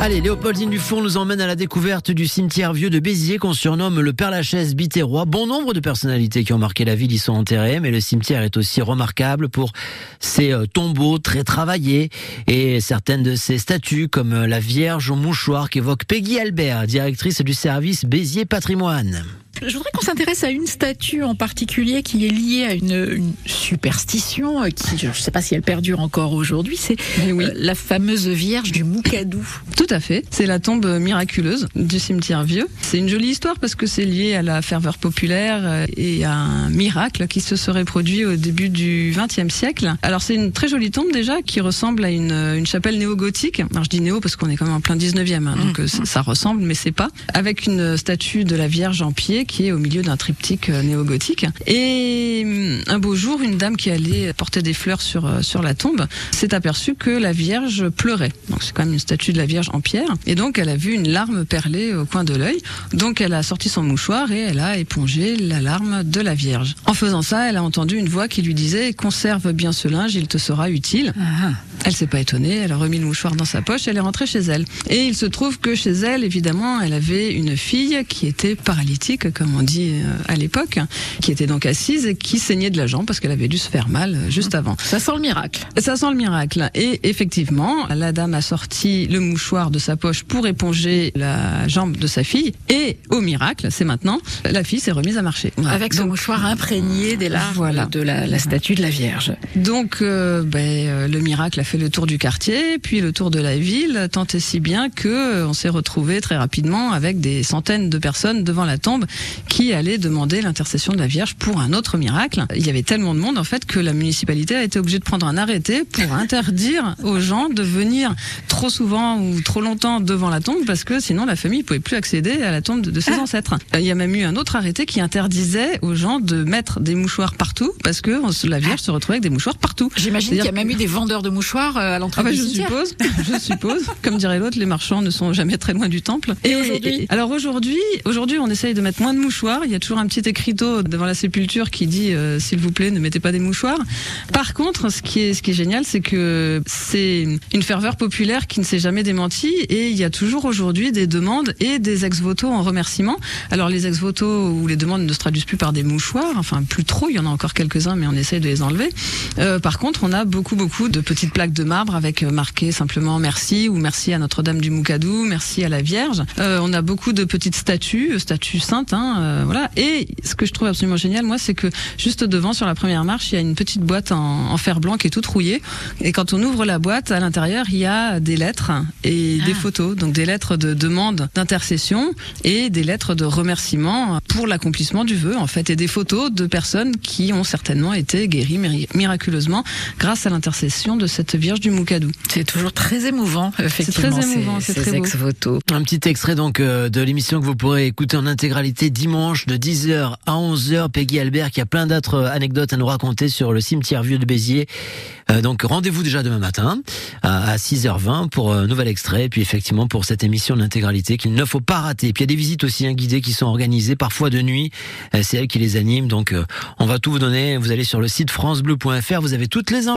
Allez, Léopoldine Dufour nous emmène à la découverte du cimetière vieux de Béziers qu'on surnomme le Père Lachaise Biterrois. Bon nombre de personnalités qui ont marqué la ville y sont enterrées, mais le cimetière est aussi remarquable pour ses euh, tombeaux très travaillés et certaines de ses statues comme euh, la Vierge au mouchoir qu'évoque Peggy Albert, directrice du service Béziers Patrimoine. Je voudrais qu'on s'intéresse à une statue en particulier qui est liée à une, une superstition euh, qui, je ne sais pas si elle perdure encore aujourd'hui, c'est oui. euh, la fameuse Vierge du Moukadou. Tout à fait. C'est la tombe miraculeuse du cimetière vieux. C'est une jolie histoire parce que c'est lié à la ferveur populaire euh, et à un miracle qui se serait produit au début du XXe siècle. Alors c'est une très jolie tombe déjà qui ressemble à une, une chapelle néo-gothique. Alors je dis néo parce qu'on est quand même en plein 19e, hein, donc ça, ça ressemble mais c'est pas. Avec une statue de la Vierge en pied qui est au milieu d'un triptyque euh, néo-gothique. Et hum, un beau jour, une dame qui allait porter des fleurs sur, euh, sur la tombe s'est aperçue que la Vierge pleurait. Donc c'est quand même une statue de la Vierge en pierre. Et donc elle a vu une larme perler au coin de l'œil. Donc elle a sorti son mouchoir et elle a épongé la larme de la Vierge. En faisant ça, elle a entendu une voix qui lui disait conserve bien ce linge, il te sera utile. Elle s'est pas étonnée, elle a remis le mouchoir dans sa poche, elle est rentrée chez elle. Et il se trouve que chez elle, évidemment, elle avait une fille qui était paralytique, comme on dit euh, à l'époque, qui était donc assise et qui saignait de la jambe parce qu'elle avait dû se faire mal euh, juste avant. Ça sent le miracle. Ça sent le miracle. Et effectivement, la dame a sorti le mouchoir de sa poche pour éponger la jambe de sa fille. Et au miracle, c'est maintenant, la fille s'est remise à marcher. Avec ce Donc, mouchoir imprégné des larmes Voilà. de la, la statue de la Vierge. Donc, euh, ben, euh, le miracle a fait le tour du quartier, puis le tour de la ville, tant et si bien que euh, on s'est retrouvé très rapidement avec des centaines de personnes devant la tombe qui allaient demander l'intercession de la Vierge pour un autre miracle. Il y avait tellement de monde en fait que la municipalité a été obligée de prendre un arrêté pour interdire aux gens de venir trop souvent ou trop longtemps devant la tombe parce que sinon la famille pouvait plus accéder à la tombe de, ses ancêtres. Il y a même eu un autre arrêté qui interdisait aux gens de mettre des mouchoirs partout parce que la Vierge se retrouvait avec des mouchoirs partout. J'imagine qu'il y a même eu des vendeurs de mouchoirs euh, à l'entrée ah bah, du je cimetière. suppose, je suppose. Comme dirait l'autre, les marchands ne sont jamais très loin du temple. Et aujourd'hui Alors aujourd'hui, aujourd'hui, on essaye de mettre moins de mouchoirs. Il y a toujours un petit écriteau devant la sépulture qui dit euh, s'il vous plaît, ne mettez pas des mouchoirs. Par contre, ce qui est ce qui est génial, c'est que c'est une ferveur populaire qui ne s'est jamais démentie et il y a toujours aujourd'hui des demandes et des ex-voto en remerciement. Alors les ex-voto où les demandes ne se traduisent plus par des mouchoirs, enfin plus trop, il y en a encore quelques-uns, mais on essaye de les enlever. Euh, par contre, on a beaucoup, beaucoup de petites plaques de marbre avec euh, marqué simplement merci ou merci à Notre-Dame du Moukadou, merci à la Vierge. Euh, on a beaucoup de petites statues, euh, statues saintes, hein, euh, voilà. Et ce que je trouve absolument génial, moi, c'est que juste devant, sur la première marche, il y a une petite boîte en, en fer blanc qui est toute rouillée. Et quand on ouvre la boîte, à l'intérieur, il y a des lettres et des Ah. photos, donc des lettres de demande d'intercession et des lettres de remerciement pour l'accomplissement du vœu, en fait, et des photos de personnes qui ont certainement été guéries miraculeusement grâce à l'intercession de cette Vierge du Moukadou. C'est toujours très émouvant, effectivement. très émouvant, ces, c'est ces très beau. ex-voto. Un petit extrait donc euh, de l'émission que vous pourrez écouter en intégralité dimanche de 10h à 11h. Peggy Albert qui a plein d'autres euh, anecdotes à nous raconter sur le cimetière vieux de Béziers. Euh, donc rendez-vous déjà demain matin à, à 6h20 pour un nouvel extrait. Et puis effectivement pour cette émission d'intégralité qu'il ne faut pas rater. Et puis il y a des visites aussi hein, guidées qui sont organisées parfois de nuit. C'est elle qui les anime. Donc euh, on va tout vous donner. Vous allez sur le site francebleu.fr. Vous avez toutes les